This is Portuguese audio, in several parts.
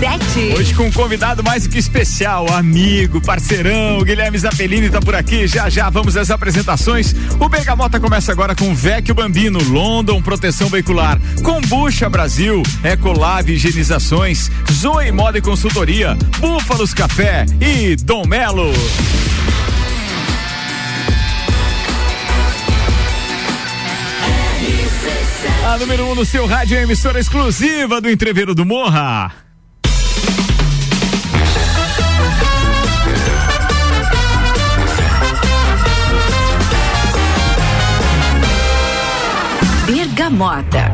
RC7. Hoje com um convidado mais que especial, amigo, parceirão, Guilherme Zappellini tá por aqui. Já já vamos às apresentações. O Bergamota começa agora com Vecchio Bambino, London Proteção Veicular, Combucha Brasil, Ecolab Higienizações, Zoe Moda e Consultoria, Búfalos Café e Dom Melo. A número 1 um no seu rádio é emissora exclusiva do Entreveiro do Morra. Bergamota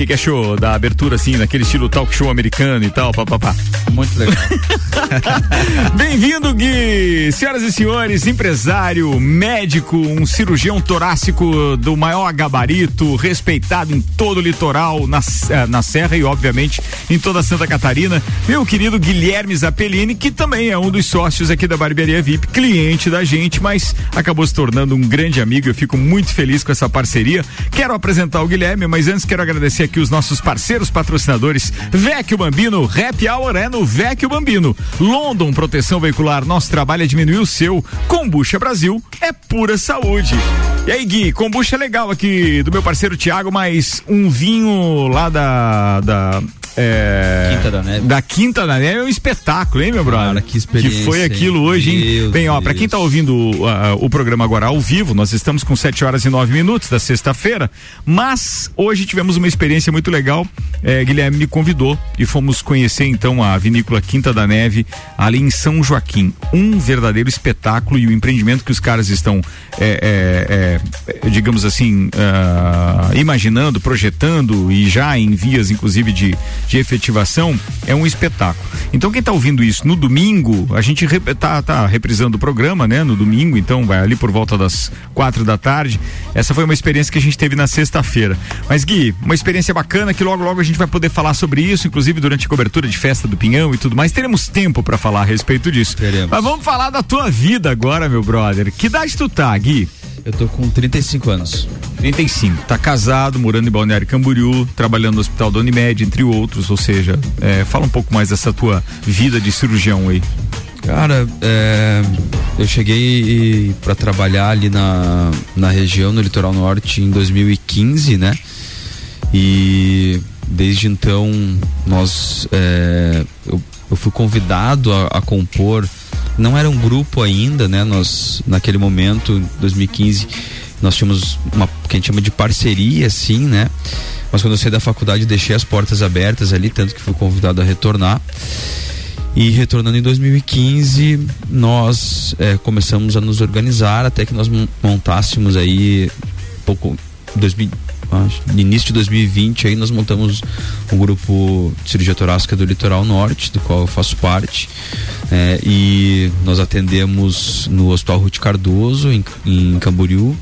que, que achou da abertura, assim, naquele estilo talk show americano e tal, papapá? Muito legal. Bem-vindo, Gui! Senhoras e senhores, empresário, médico, um cirurgião torácico do maior gabarito, respeitado em todo o litoral, na, eh, na Serra e, obviamente, em toda Santa Catarina. Meu querido Guilherme Zappellini, que também é um dos sócios aqui da Barbearia VIP, cliente da gente, mas acabou se tornando um grande amigo. Eu fico muito feliz com essa parceria. Quero apresentar o Guilherme, mas antes quero agradecer aqui os nossos parceiros patrocinadores. Vecchio Bambino, Happy Hour é no Vecchio Bambino. London Proteção Veicular, nosso trabalho é diminuir o seu. Combucha Brasil é pura saúde. E aí, Gui, kombucha é legal aqui do meu parceiro Tiago, mas um vinho lá da, da é, Quinta da Neve. Da Quinta da Neve é um espetáculo, hein, meu brother? Cara, que experiência. Que foi aquilo hoje, hein? Bem, ó, pra quem tá ouvindo uh, o programa agora ao vivo, nós estamos com 7 horas e 9 minutos da sexta-feira, mas hoje tivemos uma experiência muito legal. É, Guilherme me convidou e fomos conhecer então a vinícola Quinta da Neve ali em São Joaquim. Um verdadeiro espetáculo e o empreendimento que os caras estão, é, é, é digamos assim, uh, imaginando, projetando e já em vias, inclusive, de de efetivação é um espetáculo. Então quem está ouvindo isso no domingo, a gente está tá reprisando o programa, né? No domingo, então vai ali por volta das quatro da tarde. Essa foi uma experiência que a gente teve na sexta-feira. Mas Gui, uma experiência bacana que logo logo a gente vai poder falar sobre isso, inclusive durante a cobertura de festa do Pinhão e tudo mais. Teremos tempo para falar a respeito disso. Teremos. Mas vamos falar da tua vida agora, meu brother. Que idade tu tá, Gui? Eu tô com 35 anos. 35. Tá casado, morando em Balneário Camboriú, trabalhando no Hospital da Unimed, entre outros. Ou seja, é, fala um pouco mais dessa tua vida de cirurgião aí. Cara, é, eu cheguei para trabalhar ali na, na região, no litoral norte, em 2015, né? E desde então nós é, eu, eu, fui convidado a, a compor não era um grupo ainda, né? Nós, naquele momento, 2015, nós tínhamos uma que a gente chama de parceria, assim, né? Mas quando eu saí da faculdade, deixei as portas abertas ali, tanto que fui convidado a retornar. E retornando em 2015, nós é, começamos a nos organizar até que nós montássemos aí pouco 2000, no início de 2020 aí nós montamos um grupo de cirurgia torácica do litoral norte, do qual eu faço parte. É, e nós atendemos no Hospital Ruth Cardoso, em, em Camboriú,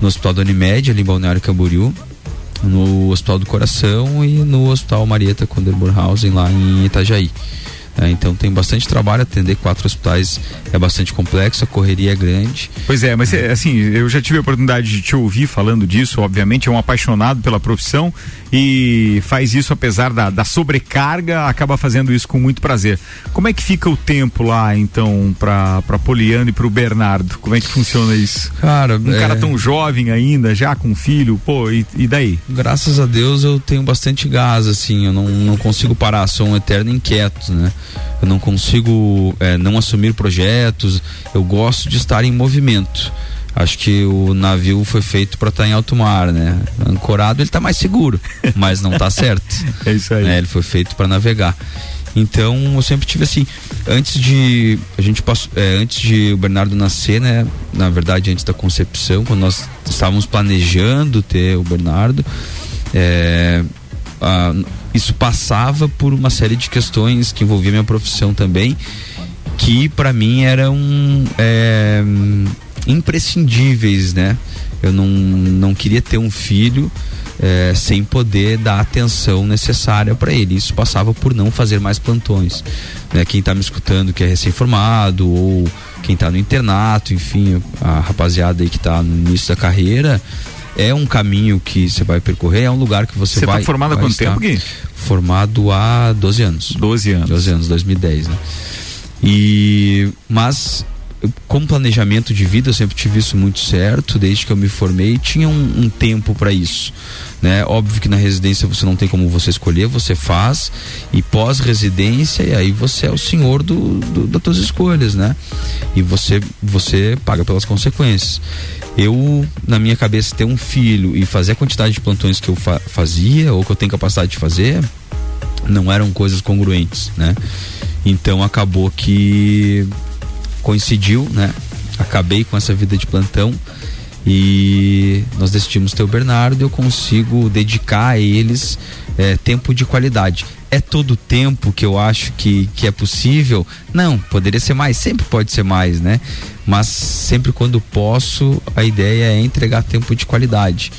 no Hospital da Unimed, ali em Balneário Camboriú, no Hospital do Coração e no Hospital Marieta Konderburghausen, lá em Itajaí. É, então tem bastante trabalho, atender quatro hospitais é bastante complexo, a correria é grande. Pois é, mas é, assim, eu já tive a oportunidade de te ouvir falando disso, obviamente é um apaixonado pela profissão e faz isso apesar da, da sobrecarga, acaba fazendo isso com muito prazer. Como é que fica o tempo lá, então, para pra Poliana e pro Bernardo? Como é que funciona isso? Cara, um é... cara tão jovem ainda, já com filho, pô, e, e, daí? Graças a Deus eu tenho bastante gás, assim, eu não, não consigo parar, sou um eterno inquieto, né? eu não consigo é, não assumir projetos, eu gosto de estar em movimento. Acho que o navio foi feito para estar tá em alto mar, né? Ancorado ele está mais seguro, mas não está certo. é isso aí. É, ele foi feito para navegar. Então eu sempre tive assim, antes de a gente passou, é, antes de o Bernardo nascer, né? Na verdade antes da concepção, quando nós estávamos planejando ter o Bernardo, é, a, isso passava por uma série de questões que envolvia minha profissão também, que para mim eram é, imprescindíveis, né? Eu não, não queria ter um filho é, sem poder dar a atenção necessária para ele. Isso passava por não fazer mais plantões. Né? Quem está me escutando que é recém-formado ou quem está no internato, enfim, a rapaziada aí que está no início da carreira, é um caminho que você vai percorrer, é um lugar que você, você vai. Você tá formado há quanto tempo, Gui? formado há 12 anos. 12 anos. 12 anos, 2010, né? E mas com planejamento de vida eu sempre tive isso muito certo desde que eu me formei tinha um, um tempo para isso né? Óbvio que na residência você não tem como você escolher você faz e pós residência e aí você é o senhor do, do das suas escolhas né? E você você paga pelas consequências. Eu na minha cabeça ter um filho e fazer a quantidade de plantões que eu fa fazia ou que eu tenho capacidade de fazer não eram coisas congruentes né? Então acabou que coincidiu, né? Acabei com essa vida de plantão e nós decidimos ter o Bernardo. Eu consigo dedicar a eles é, tempo de qualidade. É todo o tempo que eu acho que, que é possível? Não, poderia ser mais, sempre pode ser mais, né? Mas sempre quando posso, a ideia é entregar tempo de qualidade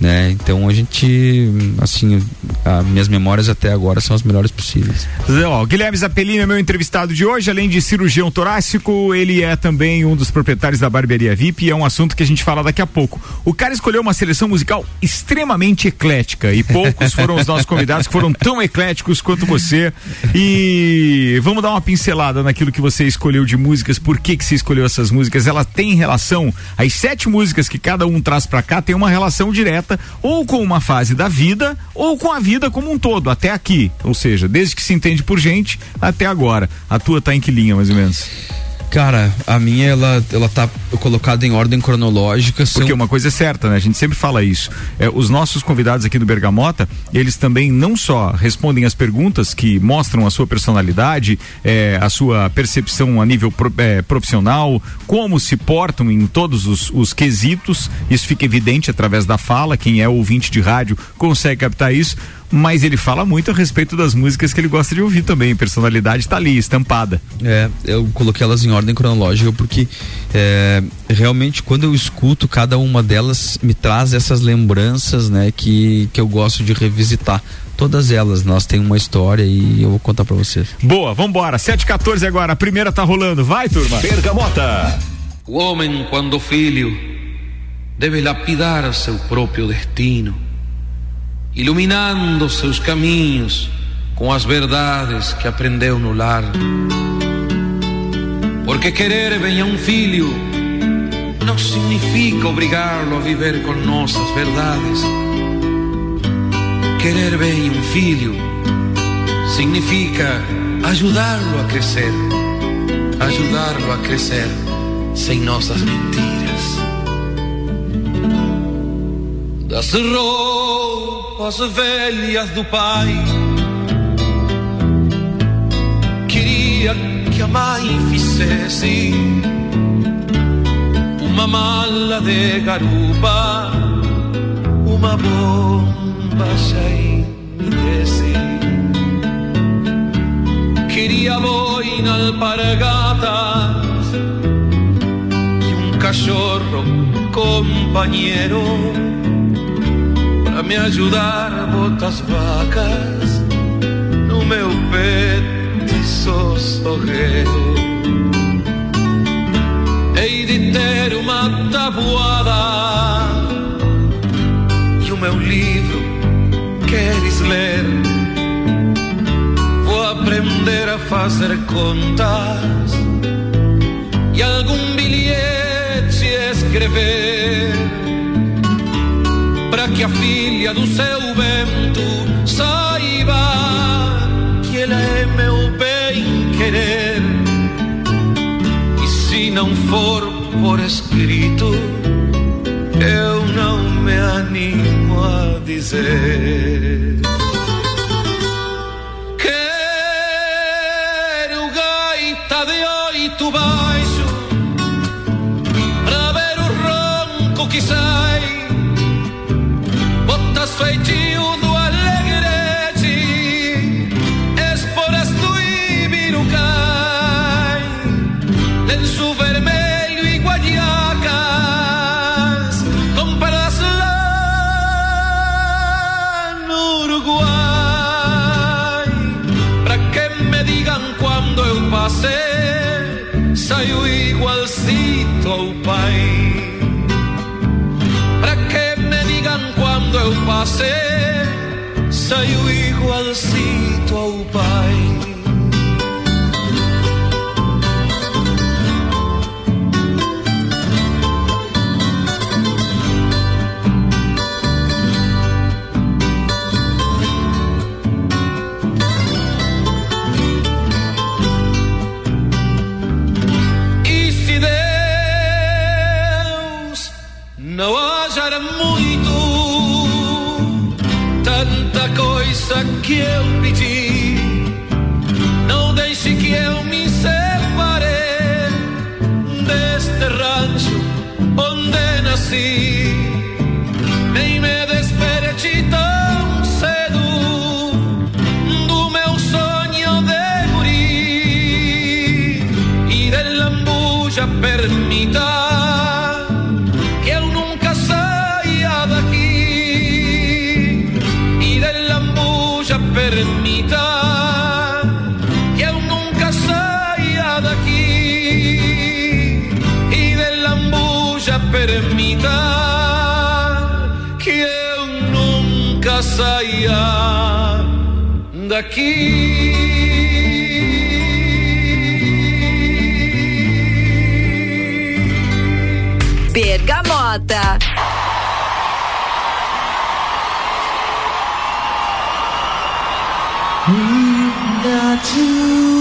né? Então a gente, assim, as minhas memórias até agora são as melhores possíveis. Ó, Guilherme Zappellini é meu entrevistado de hoje, além de cirurgião torácico, ele é também um dos proprietários da barbearia VIP e é um assunto que a gente fala daqui a pouco. O cara escolheu uma seleção musical extremamente eclética e poucos foram os nossos convidados que foram tão ecléticos quanto você. E vamos dar uma pincelada naquilo que você escolheu de músicas, por que que você escolheu essas músicas? Ela tem relação, as sete músicas que cada um traz para cá tem uma relação direta ou com uma fase da vida ou com a vida como um todo, até aqui. Ou seja, desde que se entende por gente até agora. A tua tá em que linha, mais ou menos? Cara, a minha ela, ela tá colocada em ordem cronológica. Porque uma coisa é certa, né? A gente sempre fala isso. É, os nossos convidados aqui do Bergamota, eles também não só respondem as perguntas que mostram a sua personalidade, é, a sua percepção a nível pro, é, profissional, como se portam em todos os, os quesitos. Isso fica evidente através da fala. Quem é ouvinte de rádio consegue captar isso mas ele fala muito a respeito das músicas que ele gosta de ouvir também. Personalidade está ali, estampada. É, eu coloquei elas em ordem cronológica porque é, realmente quando eu escuto cada uma delas me traz essas lembranças, né, que, que eu gosto de revisitar. Todas elas, nós tem uma história e eu vou contar para vocês. Boa, vambora. 7h14 agora, a primeira tá rolando. Vai, turma. Bergamota. O homem, quando filho, deve lapidar seu próprio destino iluminando seus caminhos com as verdades que aprendeu no lar. Porque querer bem a um filho não significa obrigá-lo a viver com nossas verdades. Querer bem um filho significa ajudá-lo a crescer, ajudá-lo a crescer sem nossas mentiras. Das roupas velhas do pai. Queria que a mãe fizesse uma mala de garupa, uma bomba cheia me desse. Queria boina alpargatas e um cachorro companheiro me ajudar a botar as vacas no meu petiço sorreiro. Hei de ter uma tabuada e o meu livro queres ler. Vou aprender a fazer contas e algum bilhete escrever que a filha do seu vento saiba que ele é meu bem querer. E se não for por escrito, eu não me animo a dizer. Saiu igualcito ao pai. Lambuja permita. permita que eu nunca saia daqui e de lambuja permita que eu nunca saia daqui. Bergamota. got to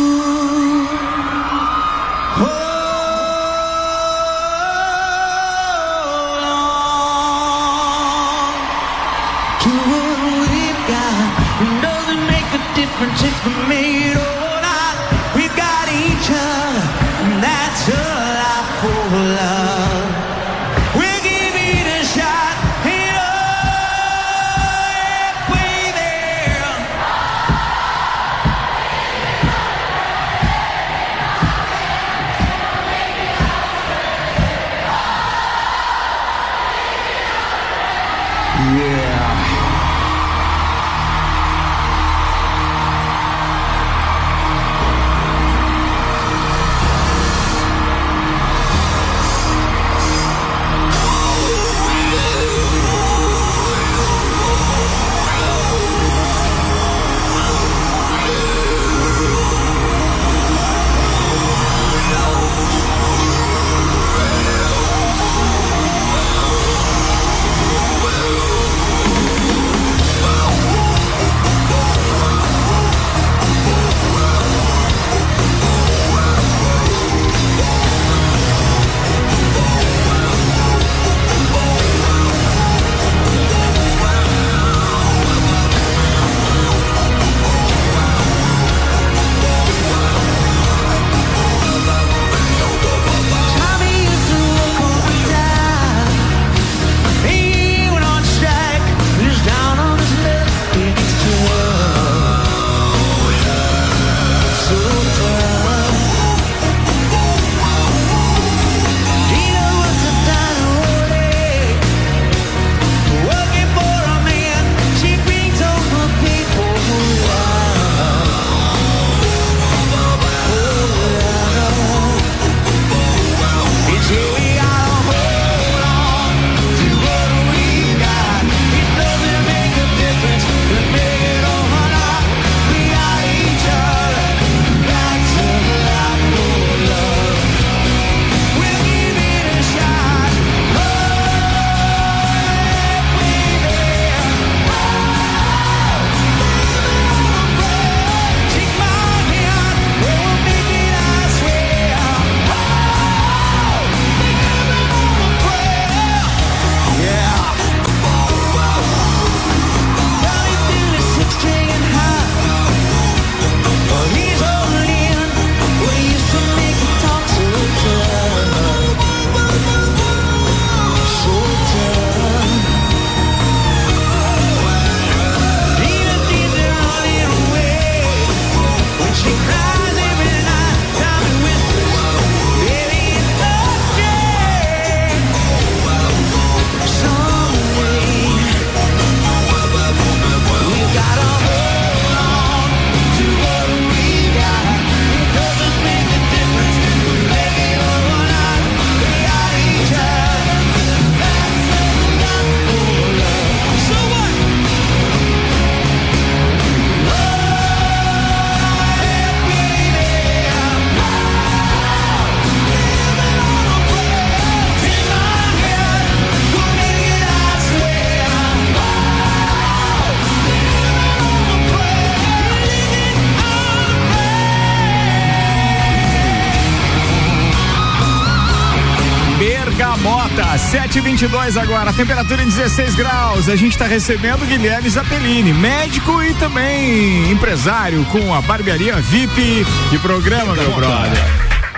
7 22 agora, temperatura em 16 graus. A gente está recebendo Guilherme Zappellini, médico e também empresário com a barbearia VIP e programa, meu brother.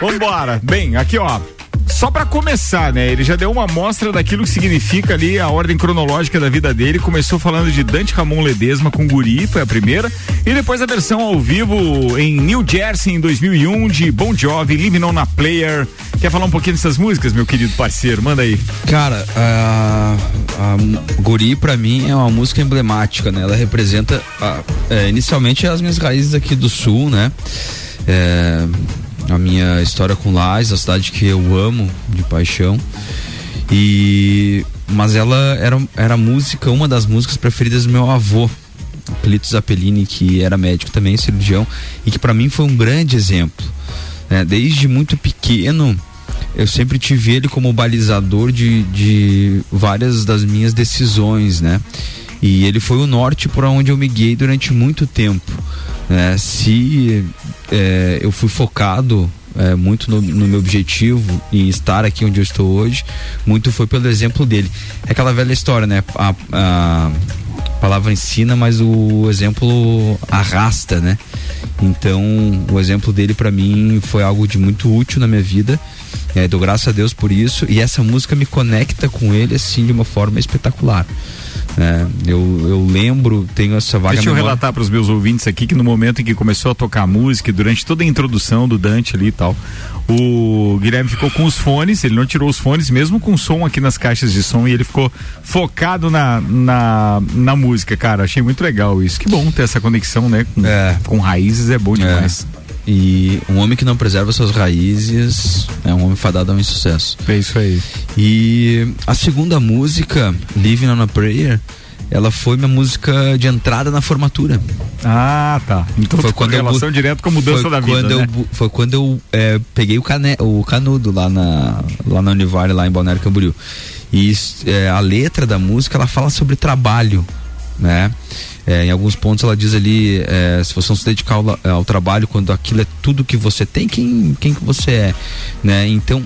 Vambora. Bem, aqui ó, só para começar, né? Ele já deu uma amostra daquilo que significa ali a ordem cronológica da vida dele. Começou falando de Dante Ramon Ledesma com Guri, foi a primeira, e depois a versão ao vivo em New Jersey em 2001 de Bon Jovi, Living on a Player. Quer falar um pouquinho dessas músicas, meu querido parceiro? Manda aí. Cara, a, a Guri para mim é uma música emblemática, né? Ela representa a, é, inicialmente as minhas raízes aqui do sul, né? É, a minha história com Lais, a cidade que eu amo de paixão. E mas ela era era música, uma das músicas preferidas do meu avô, Clito Zappellini, que era médico também, cirurgião, e que para mim foi um grande exemplo. Né? Desde muito pequeno, eu sempre tive ele como balizador de, de várias das minhas decisões, né? E ele foi o norte por onde eu me guiei durante muito tempo. Né? Se é, eu fui focado é, muito no, no, meu objetivo e estar aqui onde eu estou hoje, muito foi pelo exemplo dele. É aquela velha história, né? A, a palavra ensina, mas o exemplo arrasta, né? Então, o exemplo dele para mim foi algo de muito útil na minha vida. É, dou graças a Deus por isso e essa música me conecta com ele assim de uma forma espetacular. É, eu, eu lembro, tenho essa vaga Deixa eu memória. relatar para os meus ouvintes aqui que no momento em que começou a tocar música, durante toda a introdução do Dante ali e tal, o Guilherme ficou com os fones, ele não tirou os fones, mesmo com som aqui nas caixas de som, e ele ficou focado na, na, na música, cara. Achei muito legal isso. Que bom ter essa conexão, né? Com, é. com raízes é bom demais. É. E um homem que não preserva suas raízes é um homem fadado a um insucesso. É isso aí. E a segunda música, Living on a Prayer, ela foi minha música de entrada na formatura. Ah, tá. Então foi quando relação eu, direto com a mudança da vida, eu, né? Foi quando eu é, peguei o, cane, o canudo lá na, lá na Univale, lá em Balneário Camboriú. E é, a letra da música, ela fala sobre trabalho, né? É, em alguns pontos ela diz ali, é, se você não se dedicar ao, ao, trabalho, quando aquilo é tudo que você tem, quem, quem que você é, né? Então,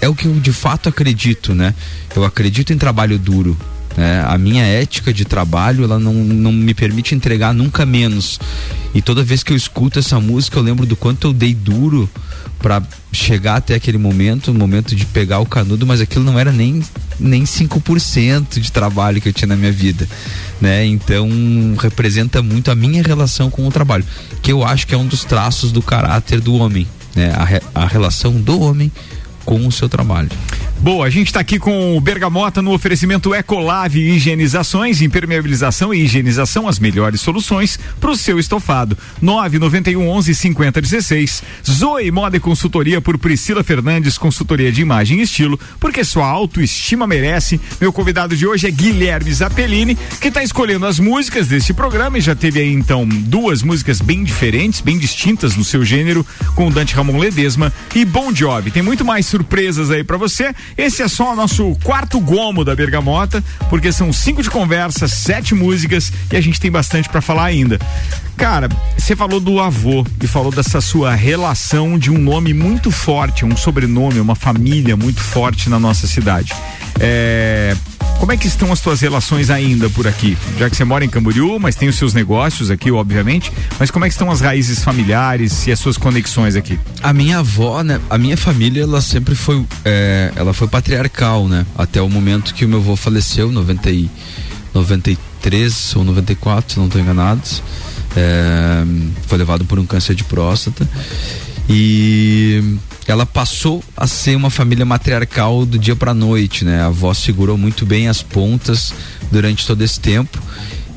é o que eu de fato acredito, né? Eu acredito em trabalho duro, né? A minha ética de trabalho, ela não, não me permite entregar nunca menos. E toda vez que eu escuto essa música, eu lembro do quanto eu dei duro para chegar até aquele momento, o momento de pegar o canudo, mas aquilo não era nem nem 5% de trabalho que eu tinha na minha vida, né? Então, representa muito a minha relação com o trabalho, que eu acho que é um dos traços do caráter do homem, né? A, re, a relação do homem com o seu trabalho. Boa, a gente está aqui com o Bergamota no oferecimento Ecolave Higienizações, impermeabilização e higienização, as melhores soluções para o seu estofado. 991 11 50 16. Zoe Moda e Consultoria por Priscila Fernandes, consultoria de imagem e estilo, porque sua autoestima merece. Meu convidado de hoje é Guilherme Zappellini, que está escolhendo as músicas deste programa e já teve aí então duas músicas bem diferentes, bem distintas no seu gênero, com Dante Ramon Ledesma e Bon Jovi. Tem muito mais surpresas aí para você. Esse é só o nosso quarto gomo da Bergamota, porque são cinco de conversa, sete músicas e a gente tem bastante para falar ainda. Cara, você falou do avô e falou dessa sua relação de um nome muito forte, um sobrenome, uma família muito forte na nossa cidade. É, como é que estão as tuas relações ainda por aqui? Já que você mora em Camboriú, mas tem os seus negócios aqui, obviamente. Mas como é que estão as raízes familiares e as suas conexões aqui? A minha avó, né? A minha família, ela sempre foi, é, ela foi patriarcal, né? Até o momento que o meu avô faleceu, 90 e, 93 ou 94, se não estou enganado. É, foi levado por um câncer de próstata. E ela passou a ser uma família matriarcal do dia para noite, né? A avó segurou muito bem as pontas durante todo esse tempo.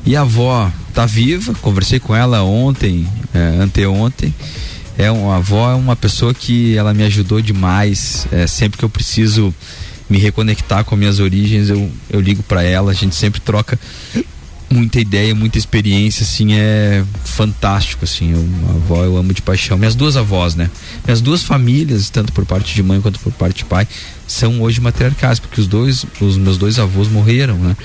E a avó tá viva, conversei com ela ontem, é, anteontem. É uma a avó é uma pessoa que ela me ajudou demais. É, sempre que eu preciso me reconectar com minhas origens, eu, eu ligo para ela, a gente sempre troca muita ideia, muita experiência, assim, é fantástico, assim, a avó eu amo de paixão, minhas duas avós, né, minhas duas famílias, tanto por parte de mãe quanto por parte de pai, são hoje matriarcais, porque os dois, os meus dois avós morreram, né,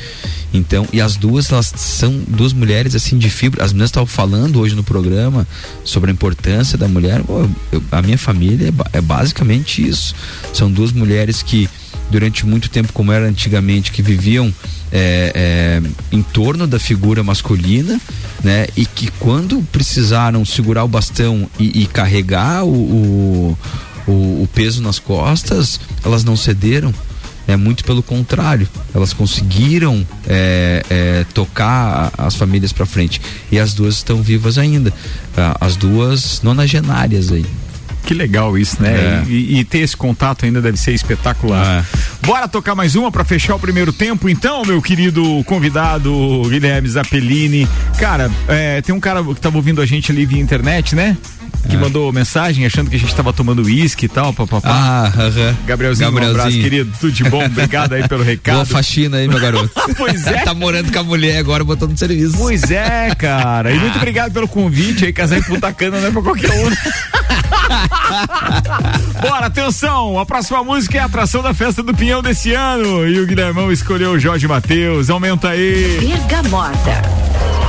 então, e as duas, elas são duas mulheres, assim, de fibra, as meninas estavam falando hoje no programa sobre a importância da mulher, Pô, eu, a minha família é, é basicamente isso, são duas mulheres que durante muito tempo, como era antigamente, que viviam é, é, em torno da figura masculina, né? E que quando precisaram segurar o bastão e, e carregar o, o, o, o peso nas costas, elas não cederam. É muito pelo contrário, elas conseguiram é, é, tocar as famílias para frente e as duas estão vivas ainda, as duas nonagenárias aí. Que legal isso, né? É. E, e, ter esse contato ainda deve ser espetacular. É. Bora tocar mais uma para fechar o primeiro tempo, então, meu querido convidado Guilherme Zappellini. Cara, é, tem um cara que tava ouvindo a gente ali via internet, né? Que é. mandou mensagem achando que a gente estava tomando uísque e tal, papapá. Ah, uh -huh. Gabrielzinho, Gabrielzinho, um abraço, querido, tudo de bom, obrigado aí pelo recado. Boa faxina aí, meu garoto. pois é. tá morando com a mulher agora, botando serviço. Pois é, cara, e muito obrigado pelo convite aí, casar em Punta Cana não é pra qualquer um. Bora, atenção, a próxima música é a atração da festa do Pinhão desse ano e o Guilhermão escolheu o Jorge Matheus, aumenta aí. Bergamota.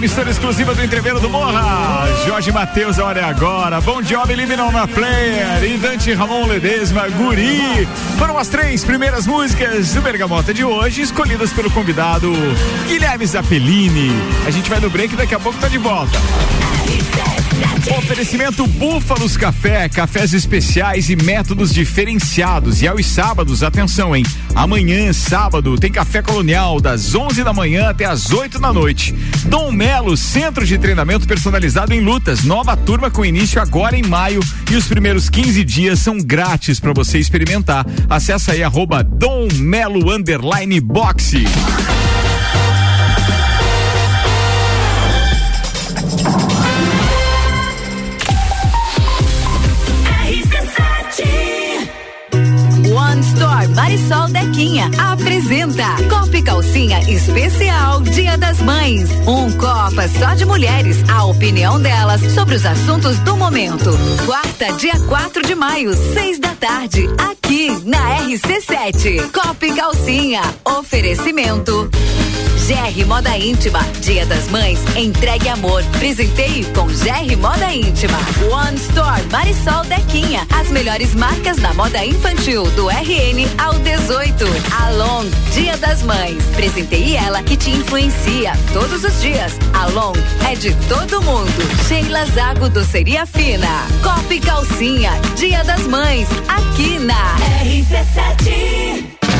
Emissora exclusiva do Entreveiro do Morra. Jorge Matheus, a hora é agora. Bom Job Liminal na Player. E Dante Ramon Ledesma, Guri. Foram as três primeiras músicas do Bergamota de hoje, escolhidas pelo convidado Guilherme Zappellini. A gente vai no break e daqui a pouco tá de volta. Oferecimento Búfalos Café, cafés especiais e métodos diferenciados. E aos sábados, atenção, hein? Amanhã, sábado, tem café colonial das 11 da manhã até as 8 da noite. Dom Melo, centro de treinamento personalizado em lutas. Nova turma com início agora em maio e os primeiros 15 dias são grátis para você experimentar. Acesse aí arroba Dom Melo underline boxe. Marisol Dequinha apresenta Copa e Calcinha Especial Dia das Mães. Um Copa só de mulheres. A opinião delas sobre os assuntos do momento. Quarta, dia 4 de maio, seis da tarde, aqui na RC7. Copa e Calcinha. Oferecimento. GR Moda Íntima. Dia das Mães, entregue amor. Presenteie com GR Moda Íntima. One Store Marisol Dequinha. As melhores marcas da moda infantil do RN ao 18. Along, Dia das Mães. Presenteie ela que te influencia todos os dias. Along é de todo mundo. Sheila Zago Doceria Fina. Copa e Calcinha. Dia das Mães. Aqui na RC7.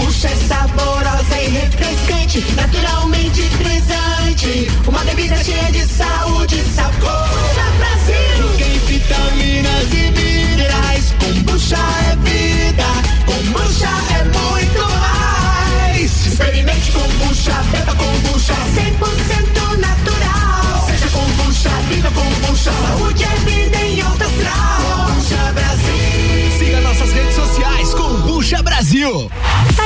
Kombucha é saborosa e refrescante, naturalmente frisante. Uma bebida cheia de saúde, sabor Brasil. Tem vitaminas e minerais. Kombucha é vida, kombucha é muito mais. Experimente kombucha, beba kombucha, 100% natural. Seja kombucha, viva kombucha, saúde é vida em alta astral. Kombucha Brasil. Siga nossas redes sociais, Kombucha Brasil.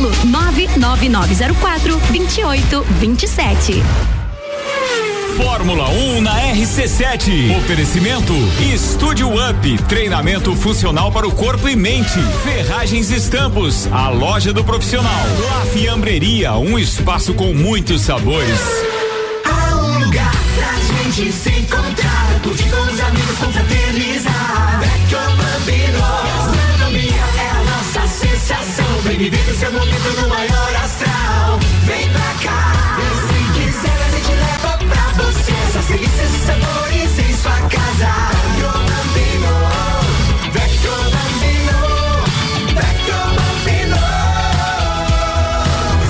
99904 2827. Fórmula 1 na RC7. Oferecimento Estúdio Up, treinamento funcional para o corpo e mente. Ferragens Estampos, a loja do profissional. La Fiambreria, um espaço com muitos sabores. Há um lugar pra gente se encontrar, curtir com os amigos, confraternizar. Vecchio Bambino, Vem viver o seu momento no maior astral. Vem pra cá, e se quiser a gente leva pra você. Essas delícias e sabores em sua casa. Vecchio Bambino, Vecchio Bambino, Vecchio Bambino.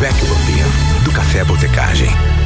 Vecchio Bambino, do Café Botecagem.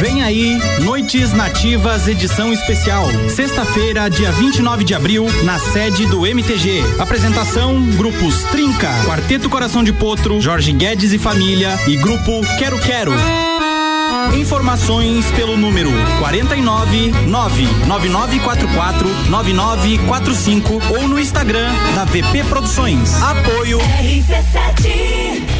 Vem aí, Noites Nativas, edição especial. Sexta-feira, dia 29 de abril, na sede do MTG. Apresentação: grupos Trinca, Quarteto Coração de Potro, Jorge Guedes e Família e grupo Quero Quero. Informações pelo número 49 99944 9945 ou no Instagram da VP Produções. Apoio RC7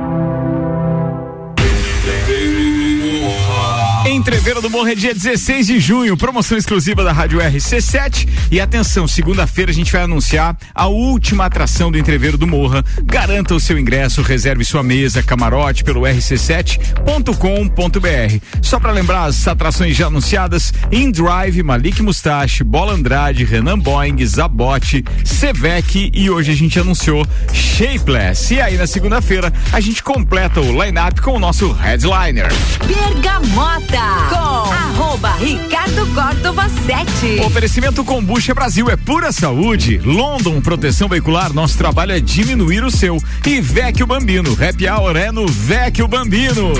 Entreveiro do Morro é dia 16 de junho, promoção exclusiva da Rádio RC7. E atenção, segunda-feira a gente vai anunciar a última atração do Entreveiro do Morra. Garanta o seu ingresso, reserve sua mesa, camarote pelo rc7.com.br. Só para lembrar as atrações já anunciadas: In Drive, Malik Mustache, Bola Andrade, Renan Boeing, Zabote, Sevec e hoje a gente anunciou Shapeless. E aí na segunda-feira a gente completa o line-up com o nosso headliner. Bergamota com arroba Ricardo Córdova 7. Oferecimento Combucha Brasil é pura saúde. London Proteção Veicular, nosso trabalho é diminuir o seu. E Vecchio Bambino, happy hour é no Vecchio Bambino.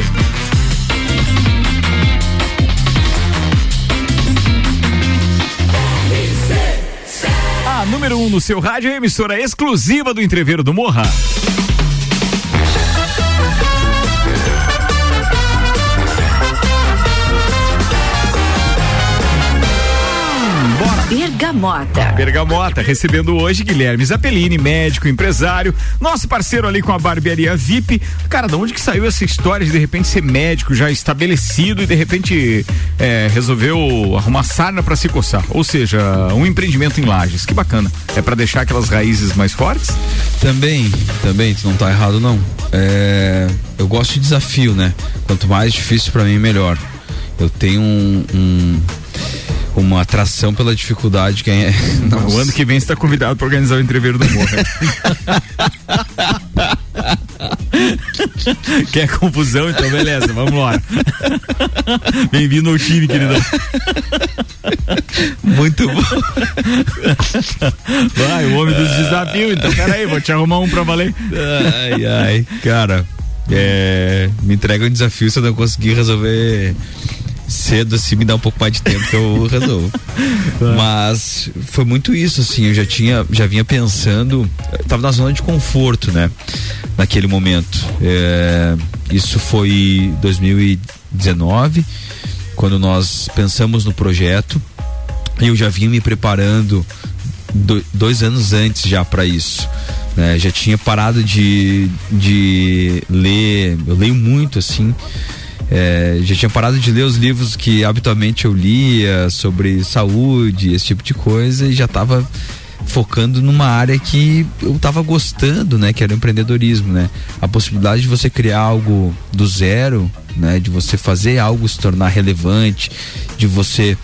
A número 1 um no seu rádio é emissora exclusiva do Entreveiro do Morra. Bergamota. Bergamota, recebendo hoje Guilherme Zappellini, médico, empresário, nosso parceiro ali com a barbearia VIP. Cara, de onde que saiu essa história de de repente ser médico já estabelecido e de repente é, resolveu arrumar sarna para se coçar? Ou seja, um empreendimento em lajes. Que bacana. É para deixar aquelas raízes mais fortes? Também, também, tu não tá errado não. É, eu gosto de desafio, né? Quanto mais difícil para mim, melhor. Eu tenho um, um uma atração pela dificuldade. Quem é... O ano que vem você está convidado para organizar o entreveiro do Morro. Quer confusão? Então beleza, vamos lá. Bem-vindo ao time, queridão. Muito bom. Vai, o homem dos desafios, então peraí, vou te arrumar um pra valer. Ai, ai, cara, é, me entrega um desafio se eu não conseguir resolver cedo, assim, me dá um pouco mais de tempo que eu resolvo. Mas foi muito isso, assim, eu já tinha, já vinha pensando, tava na zona de conforto, né? Naquele momento. É, isso foi 2019, quando nós pensamos no projeto. Eu já vinha me preparando do, dois anos antes já para isso. Né? Já tinha parado de, de ler, eu leio muito assim. É, já tinha parado de ler os livros que habitualmente eu lia sobre saúde, esse tipo de coisa, e já estava focando numa área que eu estava gostando, né, que era o empreendedorismo, né? A possibilidade de você criar algo do zero, né, de você fazer algo se tornar relevante, de você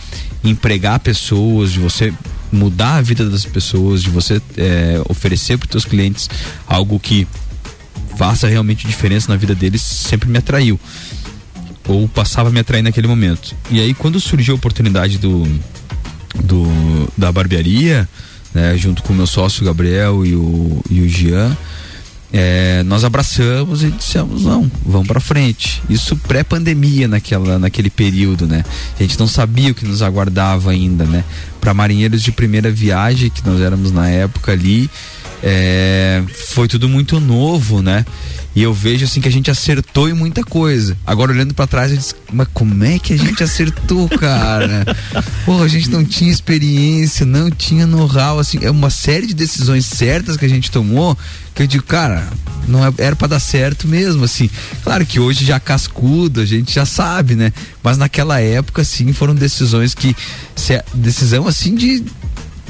empregar pessoas, de você mudar a vida das pessoas, de você é, oferecer para os seus clientes algo que faça realmente diferença na vida deles, sempre me atraiu ou passava a me atrair naquele momento. E aí quando surgiu a oportunidade do, do da barbearia, né, junto com o meu sócio Gabriel e o, e o Jean, é, nós abraçamos e dissemos não, vamos para frente. Isso pré-pandemia naquela naquele período, né? A gente não sabia o que nos aguardava ainda, né? Para marinheiros de primeira viagem que nós éramos na época ali, é, foi tudo muito novo, né? E eu vejo assim que a gente acertou em muita coisa. Agora olhando para trás, eu disse, mas como é que a gente acertou, cara? Pô, a gente não tinha experiência, não tinha know-how, assim, é uma série de decisões certas que a gente tomou, que eu digo, cara, não é, era para dar certo mesmo, assim. Claro que hoje já cascudo, a gente já sabe, né? Mas naquela época, assim, foram decisões que decisão assim de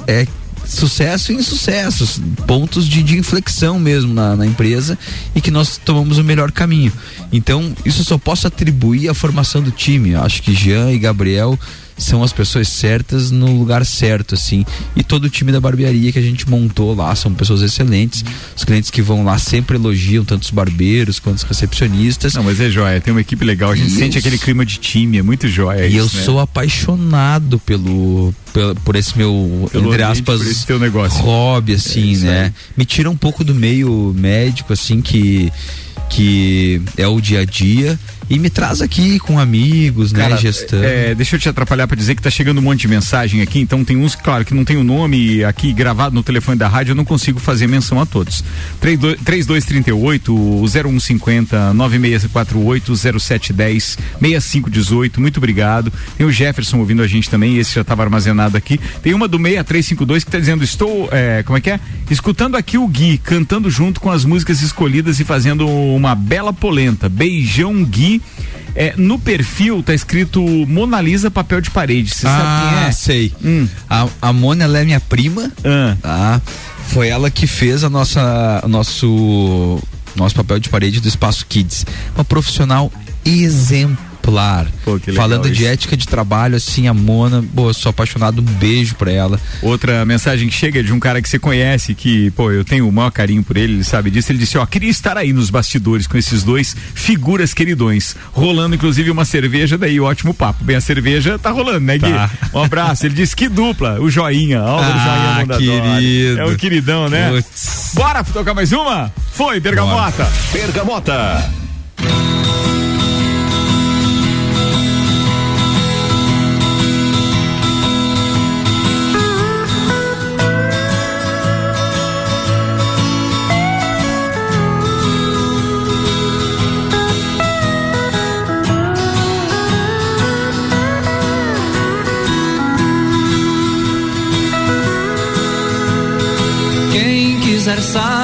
é, sucesso e insucessos, pontos de, de inflexão mesmo na, na, empresa e que nós tomamos o melhor caminho. Então, isso eu só posso atribuir à formação do time. Eu acho que Jean e Gabriel são as pessoas certas no lugar certo, assim. E todo o time da barbearia que a gente montou lá são pessoas excelentes. Os clientes que vão lá sempre elogiam, tanto os barbeiros quanto os recepcionistas. Não, mas é joia, tem uma equipe legal, a gente e sente eu... aquele clima de time, é muito joia. E isso, eu né? sou apaixonado pelo, pelo, por esse meu, pelo entre aspas, esse teu negócio. hobby, assim, é né? Aí. Me tira um pouco do meio médico, assim, que que é o dia a dia e me traz aqui com amigos, né, Cara, né, gestão. É, deixa eu te atrapalhar para dizer que tá chegando um monte de mensagem aqui, então tem uns, claro, que não tem o nome aqui gravado no telefone da rádio, eu não consigo fazer menção a todos. 3238 0150 9648 0710 6518, muito obrigado. Tem o Jefferson ouvindo a gente também, esse já estava armazenado aqui. Tem uma do 6352 que tá dizendo, estou, é, como é que é? Escutando aqui o Gui, cantando junto com as músicas escolhidas e fazendo uma bela polenta. Beijão Gui. É, no perfil tá escrito Mona Lisa papel de parede. Você ah, sabe quem é? sei. Hum. A, a Mona ela é minha prima. Ah. Tá? Foi ela que fez a nossa nosso nosso papel de parede do Espaço Kids. Uma profissional exemplar exemplar. Pô, Falando de ética de trabalho, assim, a Mona, pô, eu sou apaixonado, um beijo pra ela. Outra mensagem que chega de um cara que você conhece, que, pô, eu tenho o maior carinho por ele, ele sabe disso. Ele disse, ó, queria estar aí nos bastidores com esses dois figuras queridões, rolando inclusive uma cerveja, daí ótimo papo. Bem, a cerveja tá rolando, né, Gui? Tá. Um abraço. Ele disse que dupla, o Joinha, Álvaro ah, Joinha querido. É um queridão, né? Putz. Bora tocar mais uma? Foi, Bergamota. Bora. Bergamota. Quiser saber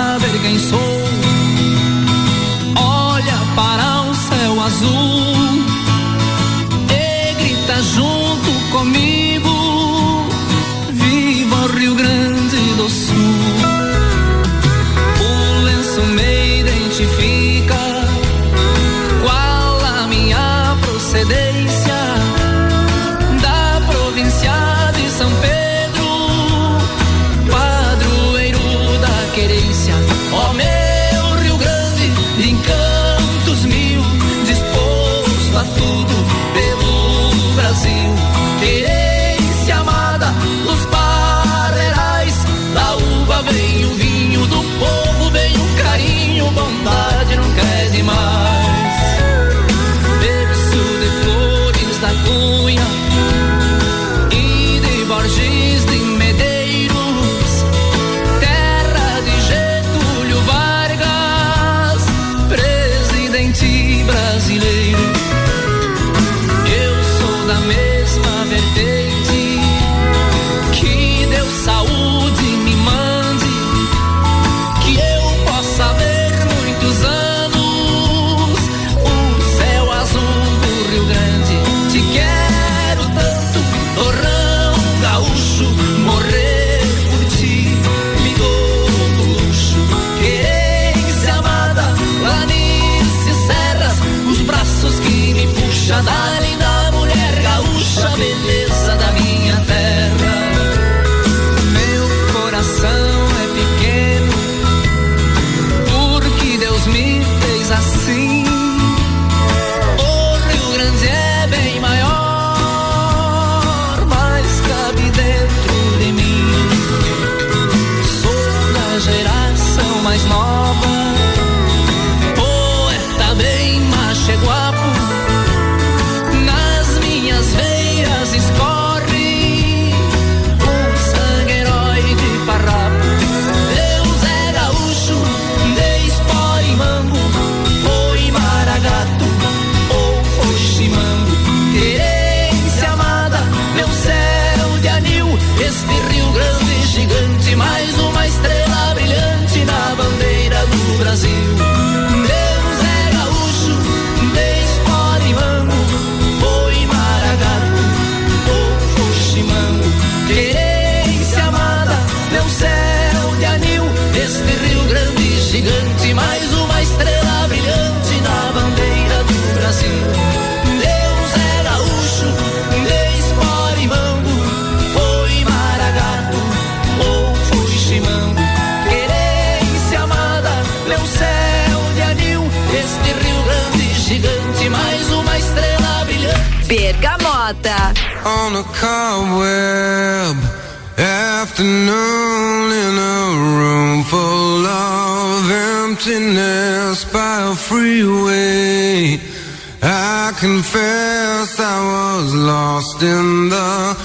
on a cobweb afternoon in a room full of emptiness by a freeway. I confess I was lost in the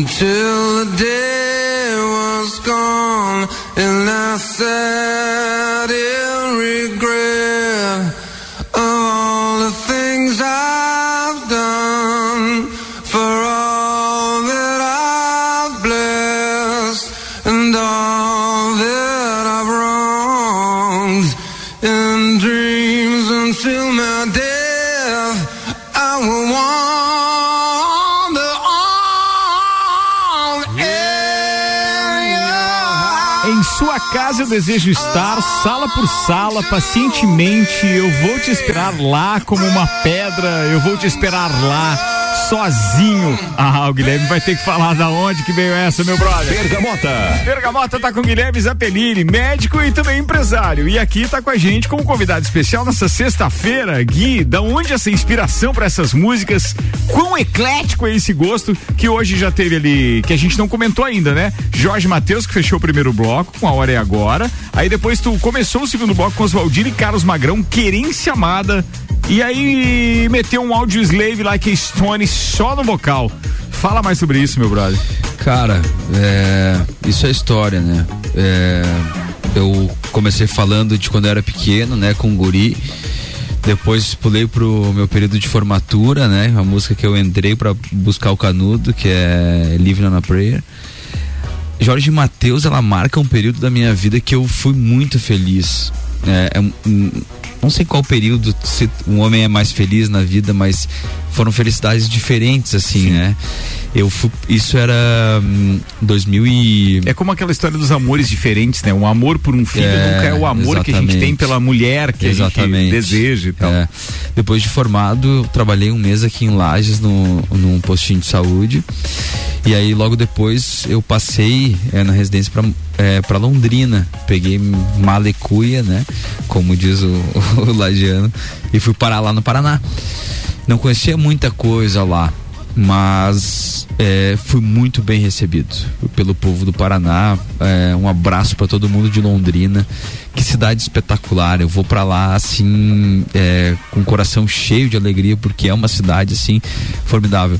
until the day was gone, and I sat casa eu desejo estar, sala por sala, pacientemente. Eu vou te esperar lá como uma pedra. Eu vou te esperar lá, sozinho. Ah, o Guilherme vai ter que falar da onde que veio essa, meu brother. Bergamota. Bergamota tá com o Guilherme Zappellini, médico e também empresário. E aqui tá com a gente como convidado especial nessa sexta-feira. Gui, da onde essa inspiração para essas músicas? Quão eclético é esse gosto que hoje já teve ali, que a gente não comentou ainda, né? Jorge Matheus, que fechou o primeiro bloco com A Hora é Agora. Aí depois tu começou o segundo bloco com Oswaldino e Carlos Magrão, Querência Amada. E aí meteu um áudio slave like Stone só no vocal. Fala mais sobre isso, meu brother. Cara, é, isso é história, né? É, eu comecei falando de quando eu era pequeno, né, com guri. Depois pulei pro meu período de formatura, né? A música que eu entrei para buscar o canudo, que é Living on a Prayer. Jorge Mateus, ela marca um período da minha vida que eu fui muito feliz. É, é não sei qual período se um homem é mais feliz na vida, mas foram felicidades diferentes, assim, Sim. né? Eu fui, isso era hum, 2000 e... É como aquela história dos amores diferentes, né? Um amor por um filho é, nunca é o amor exatamente. que a gente tem pela mulher que exatamente. a gente deseja e tal. É. Depois de formado, eu trabalhei um mês aqui em Lages, no, num postinho de saúde. E aí logo depois eu passei é, na residência para é, para Londrina, peguei malecuia, né, como diz o, o, lagiano, e fui parar lá no Paraná. Não conhecia muita coisa lá, mas é, fui muito bem recebido pelo povo do Paraná. É, um abraço para todo mundo de Londrina. Que cidade espetacular! Eu vou para lá assim é, com o coração cheio de alegria porque é uma cidade assim formidável.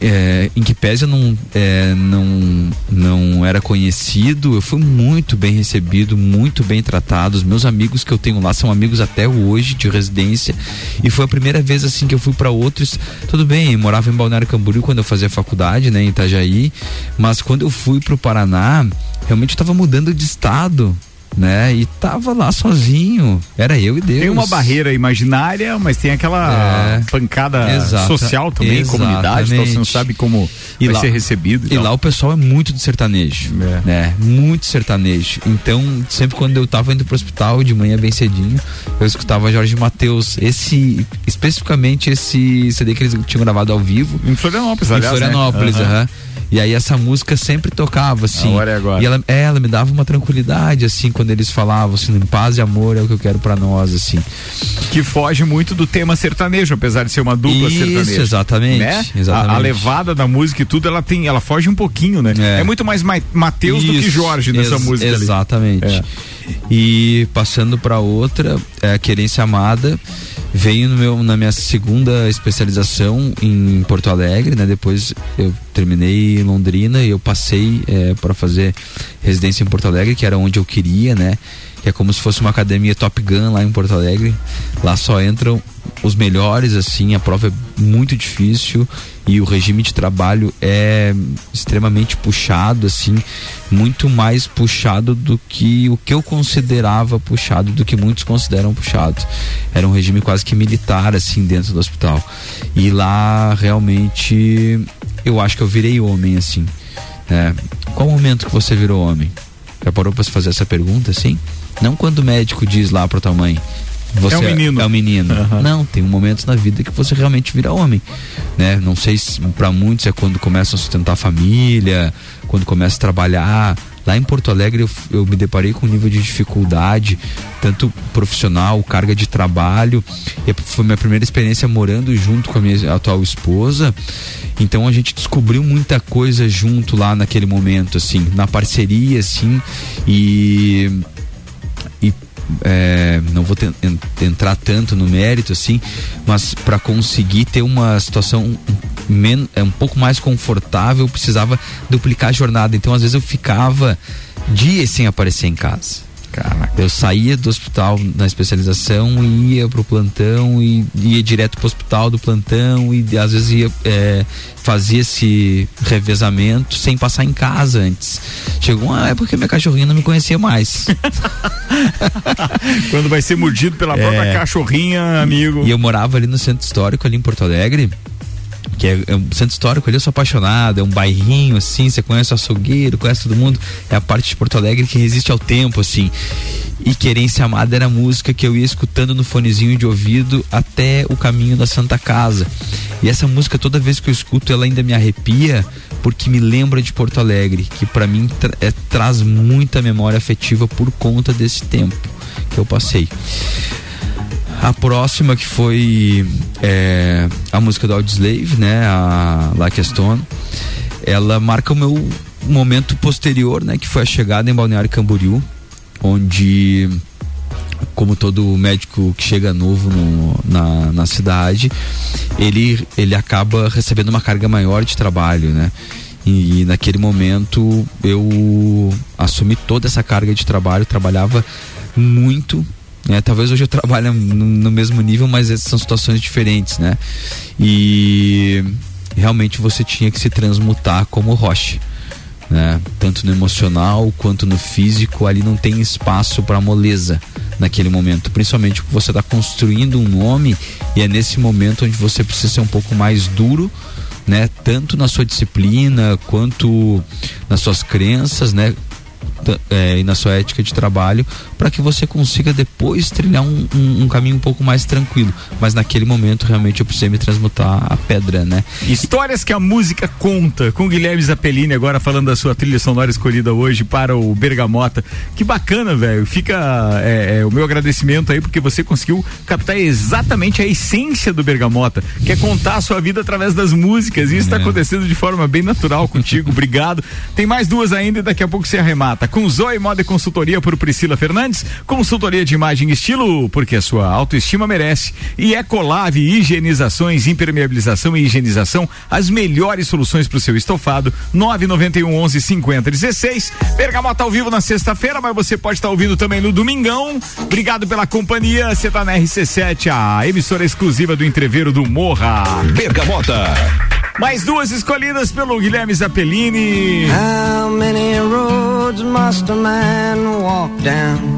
É, em que pese eu não, é, não, não era conhecido, eu fui muito bem recebido, muito bem tratado. Os meus amigos que eu tenho lá são amigos até hoje de residência. E foi a primeira vez assim que eu fui para outros. Tudo bem, eu morava em Balneário Camboriú quando eu fazia faculdade, né, em Itajaí. Mas quando eu fui para o Paraná, realmente estava mudando de estado né? E tava lá sozinho. Era eu e Deus. Tem uma barreira imaginária, mas tem aquela é, pancada exata, social também, exatamente. comunidade, então você não sabe como e vai lá, ser recebido. E, e lá o pessoal é muito de sertanejo, é. né? Muito sertanejo. Então, sempre quando eu tava indo pro hospital de manhã bem cedinho, eu escutava Jorge Matheus, esse especificamente esse CD que eles tinham gravado ao vivo. Em Florianópolis, aliás, Em Florianópolis, né? aham. Uhum. E aí essa música sempre tocava, assim. Agora é agora. E ela, é, ela me dava uma tranquilidade, assim, quando eles falavam, assim, em paz e amor é o que eu quero para nós, assim. Que foge muito do tema sertanejo, apesar de ser uma dupla Isso, sertaneja. exatamente. Né? exatamente. A, a, levada da música e tudo, ela tem, ela foge um pouquinho, né? É, é muito mais Mateus do que Jorge nessa Ex música Exatamente. É. E passando para outra, é Querência Amada veio no meu, na minha segunda especialização em Porto Alegre, né? Depois eu terminei em Londrina e eu passei é, para fazer residência em Porto Alegre, que era onde eu queria, né? Que é como se fosse uma academia Top Gun lá em Porto Alegre. Lá só entram os melhores, assim, a prova é muito difícil e o regime de trabalho é extremamente puxado, assim, muito mais puxado do que o que eu considerava puxado, do que muitos consideram puxado. Era um regime quase que militar, assim, dentro do hospital. E lá realmente eu acho que eu virei homem, assim. É. Qual o momento que você virou homem? Já parou para se fazer essa pergunta, assim? Não quando o médico diz lá para tua mãe, você é um menino. É um menino. Uhum. Não, tem um momento na vida que você realmente vira homem, né? Não sei se para muitos é quando começam a sustentar a família, quando começa a trabalhar. Lá em Porto Alegre eu, eu me deparei com um nível de dificuldade, tanto profissional, carga de trabalho. E foi minha primeira experiência morando junto com a minha atual esposa. Então a gente descobriu muita coisa junto lá naquele momento, assim, na parceria, assim, e é, não vou entrar tanto no mérito assim, mas para conseguir ter uma situação men, é, um pouco mais confortável, precisava duplicar a jornada. Então, às vezes, eu ficava dias sem aparecer em casa. Caraca. Eu saía do hospital na especialização e ia pro plantão e ia direto pro hospital do plantão e às vezes ia é, fazia esse revezamento sem passar em casa antes. Chegou uma época que minha cachorrinha não me conhecia mais. Quando vai ser mordido pela é, própria cachorrinha, amigo. E eu morava ali no centro histórico, ali em Porto Alegre que é, é, um centro histórico ali, eu sou apaixonado, é um bairrinho assim, você conhece o açougueiro, conhece todo mundo, é a parte de Porto Alegre que resiste ao tempo, assim. E Querência Amada era a música que eu ia escutando no fonezinho de ouvido até o caminho da Santa Casa. E essa música, toda vez que eu escuto, ela ainda me arrepia, porque me lembra de Porto Alegre, que para mim tra é, traz muita memória afetiva por conta desse tempo que eu passei. A próxima que foi é, a música do Audioslave, né? A Like a Stone. Ela marca o meu momento posterior, né? Que foi a chegada em Balneário Camboriú, onde como todo médico que chega novo no, na, na cidade, ele, ele acaba recebendo uma carga maior de trabalho, né? E, e, naquele momento eu assumi toda essa carga de trabalho, trabalhava muito né? Talvez hoje eu trabalhe no, no mesmo nível, mas são situações diferentes, né? E realmente você tinha que se transmutar como rocha. né? Tanto no emocional quanto no físico, ali não tem espaço para moleza naquele momento, principalmente porque você está construindo um nome e é nesse momento onde você precisa ser um pouco mais duro, né? Tanto na sua disciplina quanto nas suas crenças, né? é, e na sua ética de trabalho para que você consiga depois trilhar um, um, um, caminho um pouco mais tranquilo. Mas naquele momento realmente eu precisei me transmutar a pedra, né? Histórias que a música conta, com Guilherme Zappellini agora falando da sua trilha sonora escolhida hoje para o Bergamota. Que bacana, velho. Fica é, é, o meu agradecimento aí porque você conseguiu captar exatamente a essência do Bergamota, que é contar a sua vida através das músicas. E isso está é. acontecendo de forma bem natural contigo. Obrigado. Tem mais duas ainda e daqui a pouco você arremata com Zoe Moda e Consultoria por Priscila Fernandes, consultoria de imagem e estilo, porque a sua autoestima merece. E Ecolave Higienizações, impermeabilização e higienização, as melhores soluções para o seu estofado. 991 11 50 16. Bergamota ao vivo na sexta-feira, mas você pode estar tá ouvindo também no domingão. Obrigado pela companhia. Você está na RC7, a emissora exclusiva do entreveiro do Morra. Bergamota. Mais duas escolhidas pelo Guilherme Zappellini. How many roads must a man walk down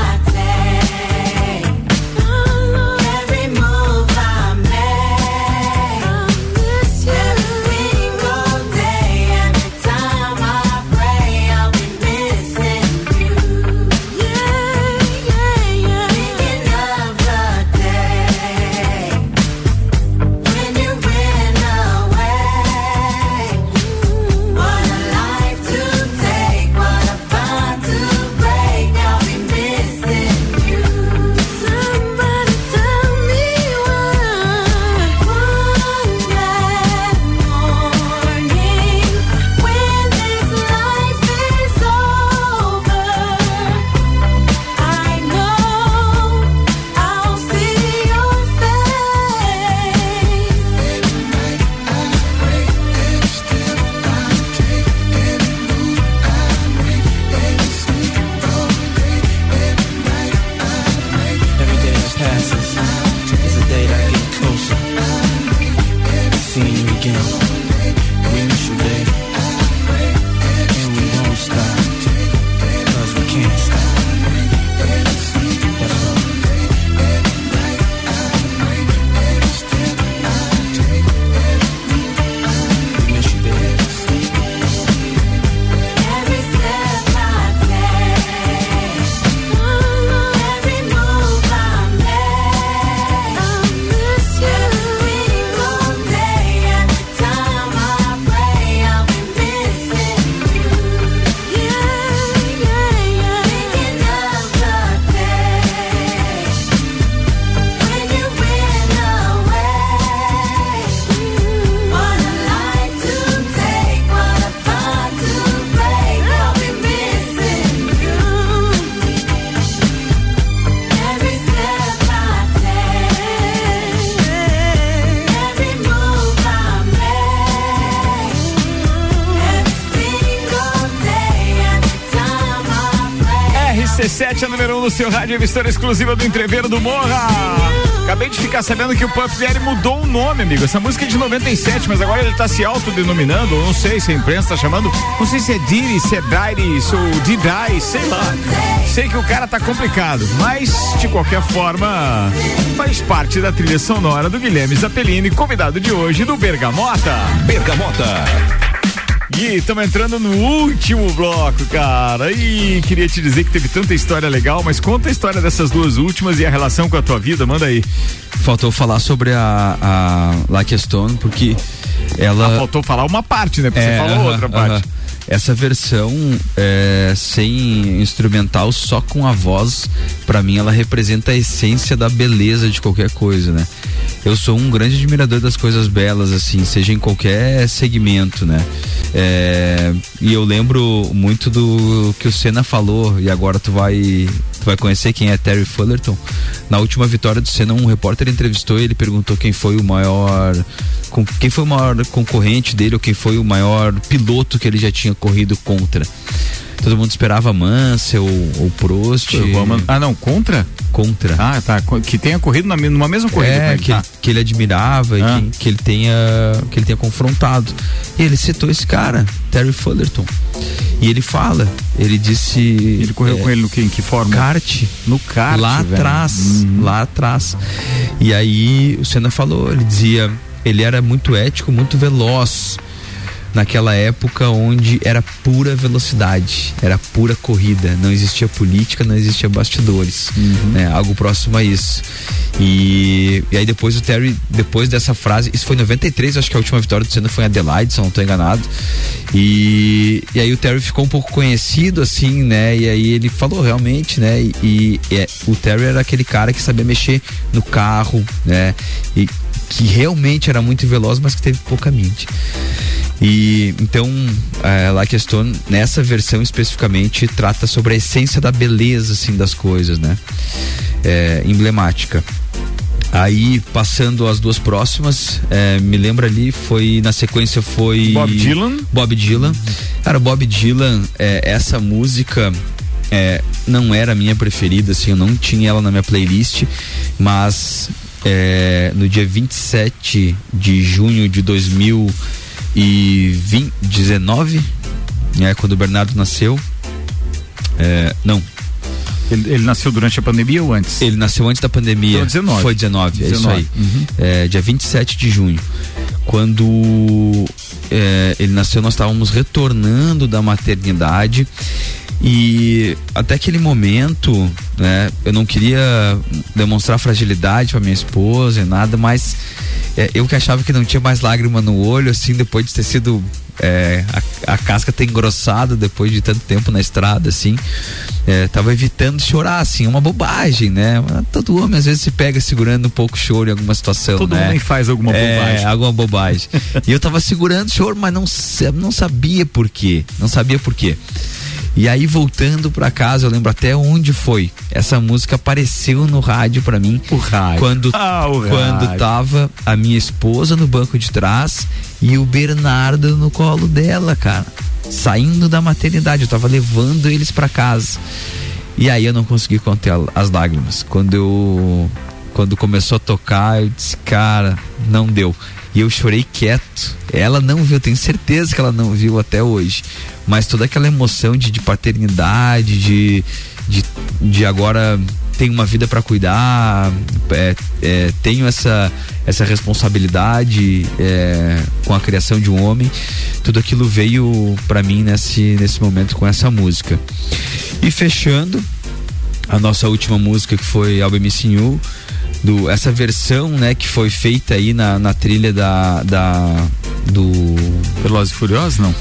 Seu rádio, emissora exclusiva do Entreveiro do Morra. Acabei de ficar sabendo que o Puff Daddy mudou o nome, amigo. Essa música é de 97, mas agora ele tá se autodenominando, ou não sei se a imprensa tá chamando, não sei se é Diri, se é Dairi, se é Didai, sei lá. Sei que o cara tá complicado, mas de qualquer forma, faz parte da trilha sonora do Guilherme Zappellini, convidado de hoje do Bergamota. Bergamota. Gui, estamos entrando no último bloco, cara. E queria te dizer que teve tanta história legal, mas conta a história dessas duas últimas e a relação com a tua vida, manda aí. Faltou falar sobre a, a Lucky Stone, porque ela. Ah, faltou falar uma parte, né? Porque É, você falou aham, outra parte. aham. Essa versão é, sem instrumental, só com a voz, pra mim ela representa a essência da beleza de qualquer coisa, né? Eu sou um grande admirador das coisas belas, assim, seja em qualquer segmento, né? É, e eu lembro muito do que o Senna falou, e agora tu vai, tu vai conhecer quem é Terry Fullerton. Na última vitória do Senna, um repórter entrevistou ele perguntou quem foi o maior quem foi o maior concorrente dele ou quem foi o maior piloto que ele já tinha corrido contra. Todo mundo esperava Mansell ou Prost. Bowman- Ah, não, contra? Contra. Ah, tá. Que tenha corrido na, numa mesma corrida com É, que, tá. ele, que ele admirava e Ah. que, que ele tenha que ele tenha confrontado. E ele citou esse cara, Terry Fullerton. E ele fala, ele disse. Ele correu com ele no que, em que forma? Kart. No kart. Lá velho. atrás, Uhum. lá atrás. E aí o Senna falou, ele dizia, ele era muito ético, muito veloz naquela época onde era pura velocidade, era pura corrida, não existia política, não existia bastidores, né? Algo próximo a isso. E, e aí depois o Terry, depois dessa frase, isso foi em 93, acho que a última vitória do Senna foi em Adelaide, se eu não estou enganado. E, e aí o Terry ficou um pouco conhecido assim, né? E aí ele falou realmente, né? E, e é, o Terry era aquele cara que sabia mexer no carro, né? E que realmente era muito veloz, mas que teve pouca mente. E então, é, lá questão nessa versão especificamente trata sobre a essência da beleza assim das coisas, né? É, emblemática. Aí, passando as duas próximas, é, me lembra ali, foi, na sequência foi... Bob Dylan? Bob Dylan. Cara, Bob Dylan, é, essa música é, não era a minha preferida, assim, eu não tinha ela na minha playlist, mas é, no dia 27 de junho de 2019, né, quando o Bernardo nasceu, é, não, ele, ele, nasceu durante a pandemia ou antes? Ele nasceu antes da pandemia. Então, 19. Foi 19, 19. é isso aí. Uhum. É, dia 27 de junho. Quando é, ele nasceu, nós estávamos retornando da maternidade. E até aquele momento, né, eu não queria demonstrar fragilidade para minha esposa e nada, mas é, eu que achava que não tinha mais lágrima no olho, assim, depois de ter sido é, a, a, casca ter engrossado depois de tanto tempo na estrada, assim. É, tava evitando chorar, assim, uma bobagem, né? Todo homem às vezes se pega segurando um pouco o choro em alguma situação. Todo né? homem faz alguma é, bobagem. Alguma bobagem. e eu tava segurando o choro, mas não, não sabia por quê. Não sabia por quê. E aí voltando para casa, eu lembro até onde foi. Essa música apareceu no rádio para mim. O rádio. Quando ah, o quando rádio. tava a minha esposa no banco de trás e o Bernardo no colo dela, cara. Saindo da maternidade, eu tava levando eles para casa. E aí eu não consegui conter as lágrimas. Quando eu quando começou a tocar, eu disse, cara, não deu. E eu chorei quieto. Ela não viu, tenho certeza que ela não viu até hoje. Mas toda aquela emoção de, de paternidade, de, de, de agora tenho uma vida para cuidar, é, é, tenho essa, essa responsabilidade é, com a criação de um homem. Tudo aquilo veio para mim nesse, nesse momento com essa música. E fechando, a nossa última música que foi Album You, do, essa versão né, que foi feita aí na, na trilha da, da do Velozes e Furiosos, não?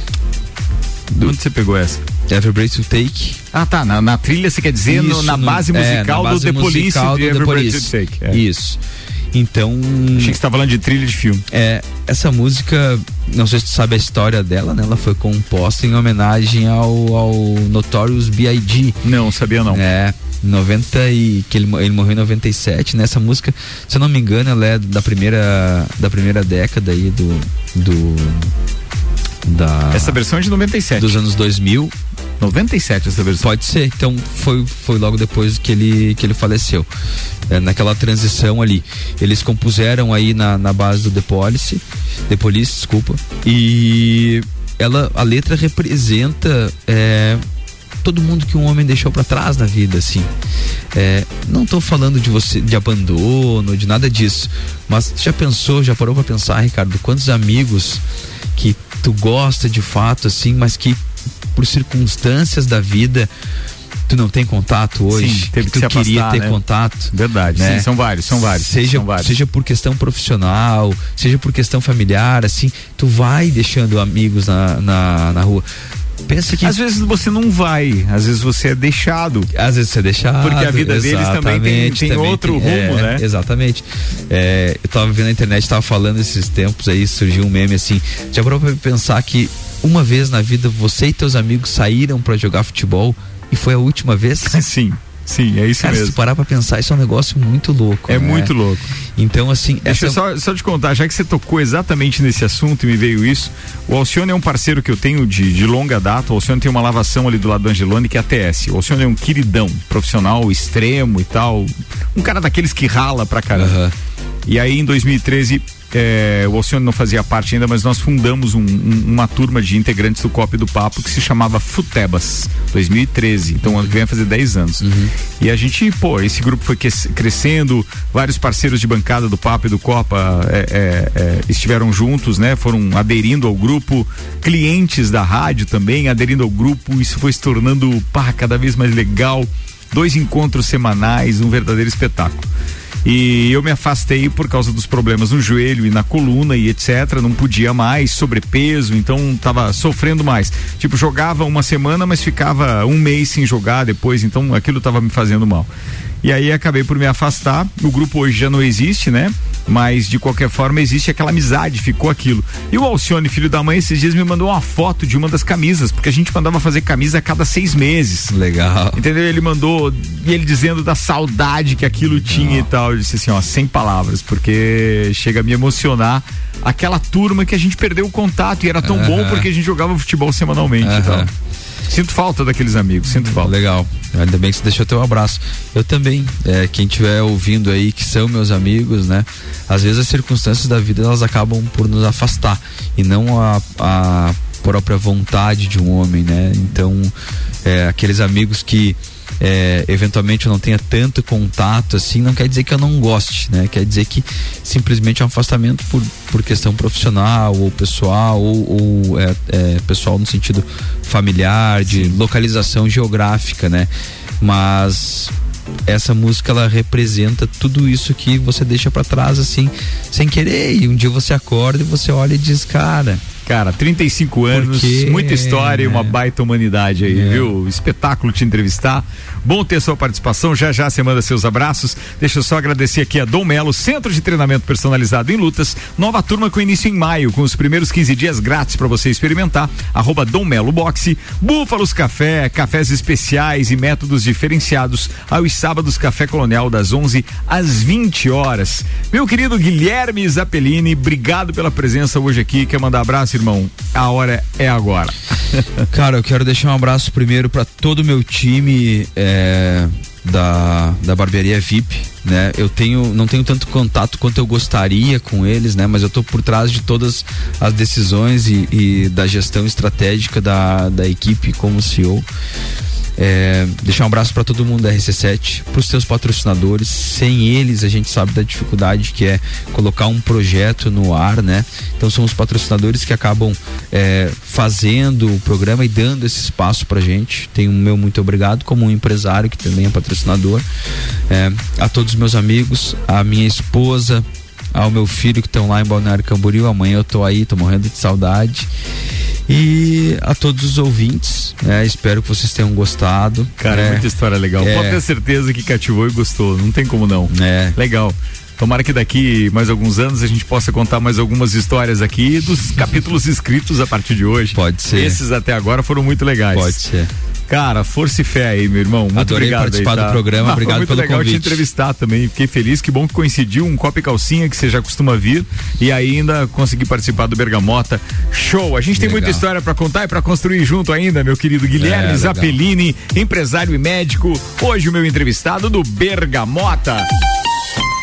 Do, Onde você pegou essa? Every Breath You Take. Ah, tá. Na, na trilha você quer dizer Isso, no, na no- base é, musical na base do The Police musical de do The Every Breath Police. You Take. É. Isso. Então. Achei que você tá falando de trilha de filme. É, essa música, não sei se tu sabe a história dela, né? Ela foi composta em homenagem ao, ao Notorious B.I.G. Não, sabia não. É, 90 e que ele, ele morreu em 97, né? Essa música, se eu não me engano, ela é da primeira da primeira década aí do do da Essa versão é de 97. dos anos 2000. 97 essa versão. Pode ser. Então foi, foi logo depois que ele, que ele faleceu. É, naquela transição ali. Eles compuseram aí na, na base do The Police, The Police, desculpa. E ela, a letra representa é, todo mundo que um homem deixou pra trás na vida, assim. É, não tô falando de você, de abandono, de nada disso. Mas já pensou, já parou pra pensar, Ricardo, quantos amigos que tu gosta de fato, assim, mas que por circunstâncias da vida tu não tem contato hoje, Sim, teve que tu se queria ter né? contato. Verdade, né? sim, são vários, são vários. Seja, são vários. seja por questão profissional, seja por questão familiar, assim, tu vai deixando amigos na, na, na rua. Pensa que. Às vezes você não vai, às vezes você é deixado. Às vezes você é deixado. Porque a vida deles também tem- tem também outro tem- rumo, é, né? Exatamente. É, eu tava vendo na internet, tava falando esses tempos aí, surgiu um meme assim. Já parou pra pensar que uma vez na vida você e teus amigos saíram pra jogar futebol e foi a última vez? Sim, sim, é isso Cara, se mesmo. tu parar pra pensar, isso é um negócio muito louco. É né? muito louco. Então, assim. Deixa eu essa- só, só te contar, já que você tocou exatamente nesse assunto e me veio isso, o Alcione é um parceiro que eu tenho de, de longa data. O Alcione tem uma lavação ali do lado do Angelone que é a TS. O Alcione é um queridão, profissional, extremo e tal. Um cara daqueles que rala pra caramba. E aí em 2013. É, o Alcione não fazia parte ainda, mas nós fundamos um- um- uma turma de integrantes do Copo e do Papo que se chamava Futebas, 2013. Então ano que vem vai fazer 10 anos. E a gente, pô, esse grupo foi crescendo, vários parceiros de bancada do Papo e do Copa é, é, é, estiveram juntos, né? Foram aderindo ao grupo, clientes da rádio também aderindo ao grupo, isso foi se tornando, pá, cada vez mais legal. Dois encontros semanais, um verdadeiro espetáculo. E eu me afastei por causa dos problemas no joelho e na coluna e etc. Não podia mais, sobrepeso, então tava sofrendo mais. Tipo, jogava uma semana, mas ficava um mês sem jogar depois, então aquilo tava me fazendo mal. E aí acabei por me afastar. O grupo hoje já não existe, né? Mas de qualquer forma existe aquela amizade, ficou aquilo. E o Alcione, filho da mãe, esses dias me mandou uma foto de uma das camisas, porque a gente mandava fazer camisa a cada seis meses. Legal. Entendeu? Ele mandou, e ele dizendo da saudade que aquilo tinha e tal. Eu disse assim, ó, sem palavras, porque chega a me emocionar aquela turma que a gente perdeu o contato e era tão bom porque a gente jogava futebol semanalmente e tal. Sinto falta daqueles amigos, sinto falta. Legal. Ainda bem que você deixou teu abraço. Eu também, é, quem estiver ouvindo aí, que são meus amigos, né? Às vezes as circunstâncias da vida elas acabam por nos afastar e não a, a própria vontade de um homem, né? Então, é, aqueles amigos que é, eventualmente eu não tenha tanto contato assim, não quer dizer que eu não goste, né? Quer dizer que simplesmente é um afastamento por, por questão profissional ou pessoal ou, ou é, é, pessoal no sentido familiar, de localização geográfica, né? Mas essa música ela representa tudo isso que você deixa para trás assim, sem querer. E um dia você acorda e você olha e diz, cara, Cara, 35 anos, muita história e uma baita humanidade aí, É. viu? Espetáculo te entrevistar. Bom ter sua participação. Já já você manda seus abraços. Deixa eu só agradecer aqui a Dom Melo, Centro de Treinamento Personalizado em Lutas. Nova turma com início em maio, com os primeiros 15 dias grátis para você experimentar. Arroba Dom Melo Boxe. Búfalos Café, cafés especiais e métodos diferenciados. Aos sábados, Café Colonial, das 11 às 20 horas. Meu querido Guilherme Zappellini, obrigado pela presença hoje aqui. Quer mandar abraço, irmão? A hora é agora. Cara, eu quero deixar um abraço primeiro para todo o meu time é, da, da barbearia VIP, né? Eu tenho não tenho tanto contato quanto eu gostaria com eles, né? Mas eu tô por trás de todas as decisões e, e da gestão estratégica da, da equipe como CEO. É, deixar um abraço para todo mundo da RC7, para os teus patrocinadores. Sem eles, a gente sabe da dificuldade que é colocar um projeto no ar, né? Então são os patrocinadores que acabam é, fazendo o programa e dando esse espaço pra gente. Tenho o meu muito obrigado como um empresário que também é patrocinador. É, a todos os meus amigos, a minha esposa, ao meu filho que estão lá em Balneário Camboriú. Amanhã eu tô aí, tô morrendo de saudade. E a todos os ouvintes, né? Espero que vocês tenham gostado. Cara, né? muita história legal. É. Pode ter certeza que cativou e gostou. Não tem como não. É. Legal. Tomara que daqui mais alguns anos a gente possa contar mais algumas histórias aqui dos capítulos escritos a partir de hoje. Pode ser. Esses até agora foram muito legais. Pode ser. Cara, força e fé aí, meu irmão. Muito Adorei obrigado participar aí, tá? do programa, Ah, obrigado muito pelo legal te entrevistar também. Fiquei feliz, que bom que coincidiu um copo e calcinha que você já costuma vir e ainda consegui participar do Bergamota. Show! A gente tem Legal. muita história pra contar e pra construir junto ainda, meu querido Guilherme É. Zappellini, empresário e médico. Hoje o meu entrevistado do Bergamota.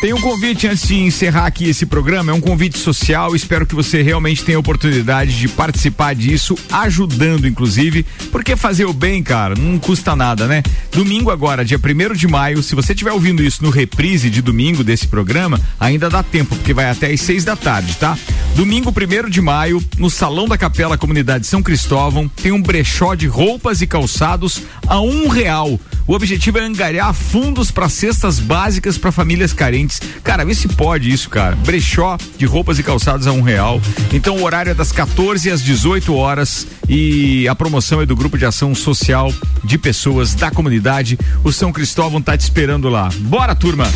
Tem um convite antes de encerrar aqui esse programa, é um convite social. Espero que você realmente tenha a oportunidade de participar disso, ajudando, inclusive, porque fazer o bem, cara, não custa nada, né? Domingo agora, dia 1 de maio, se você estiver ouvindo isso no reprise de domingo desse programa, ainda dá tempo, porque vai até às seis da tarde, tá? Domingo 1 de maio, no Salão da Capela Comunidade São Cristóvão, tem um brechó de roupas e calçados a um real. O objetivo é angariar fundos para cestas básicas para famílias carentes. Cara, vê se pode isso, cara. Brechó de roupas e calçados a um real. Então o horário é das 14 às 18 horas e a promoção é do Grupo de Ação Social de Pessoas da Comunidade. O São Cristóvão tá te esperando lá. Bora, turma!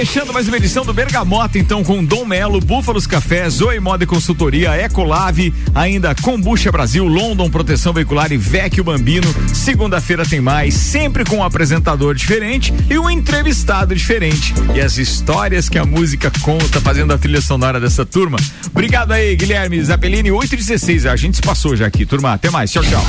Fechando mais uma edição do Bergamota, então, com Dom Melo, Búfalos Café, Zoe Moda e Consultoria, Ecolave, ainda Combucha Brasil, London Proteção Veicular e Vecchio Bambino. Segunda-feira tem mais, sempre com um apresentador diferente e um entrevistado diferente. E as histórias que a música conta, fazendo a trilha sonora dessa turma. Obrigado aí, Guilherme Zappellini, 8 e 16 A gente se passou já aqui, turma. Até mais. Tchau, tchau.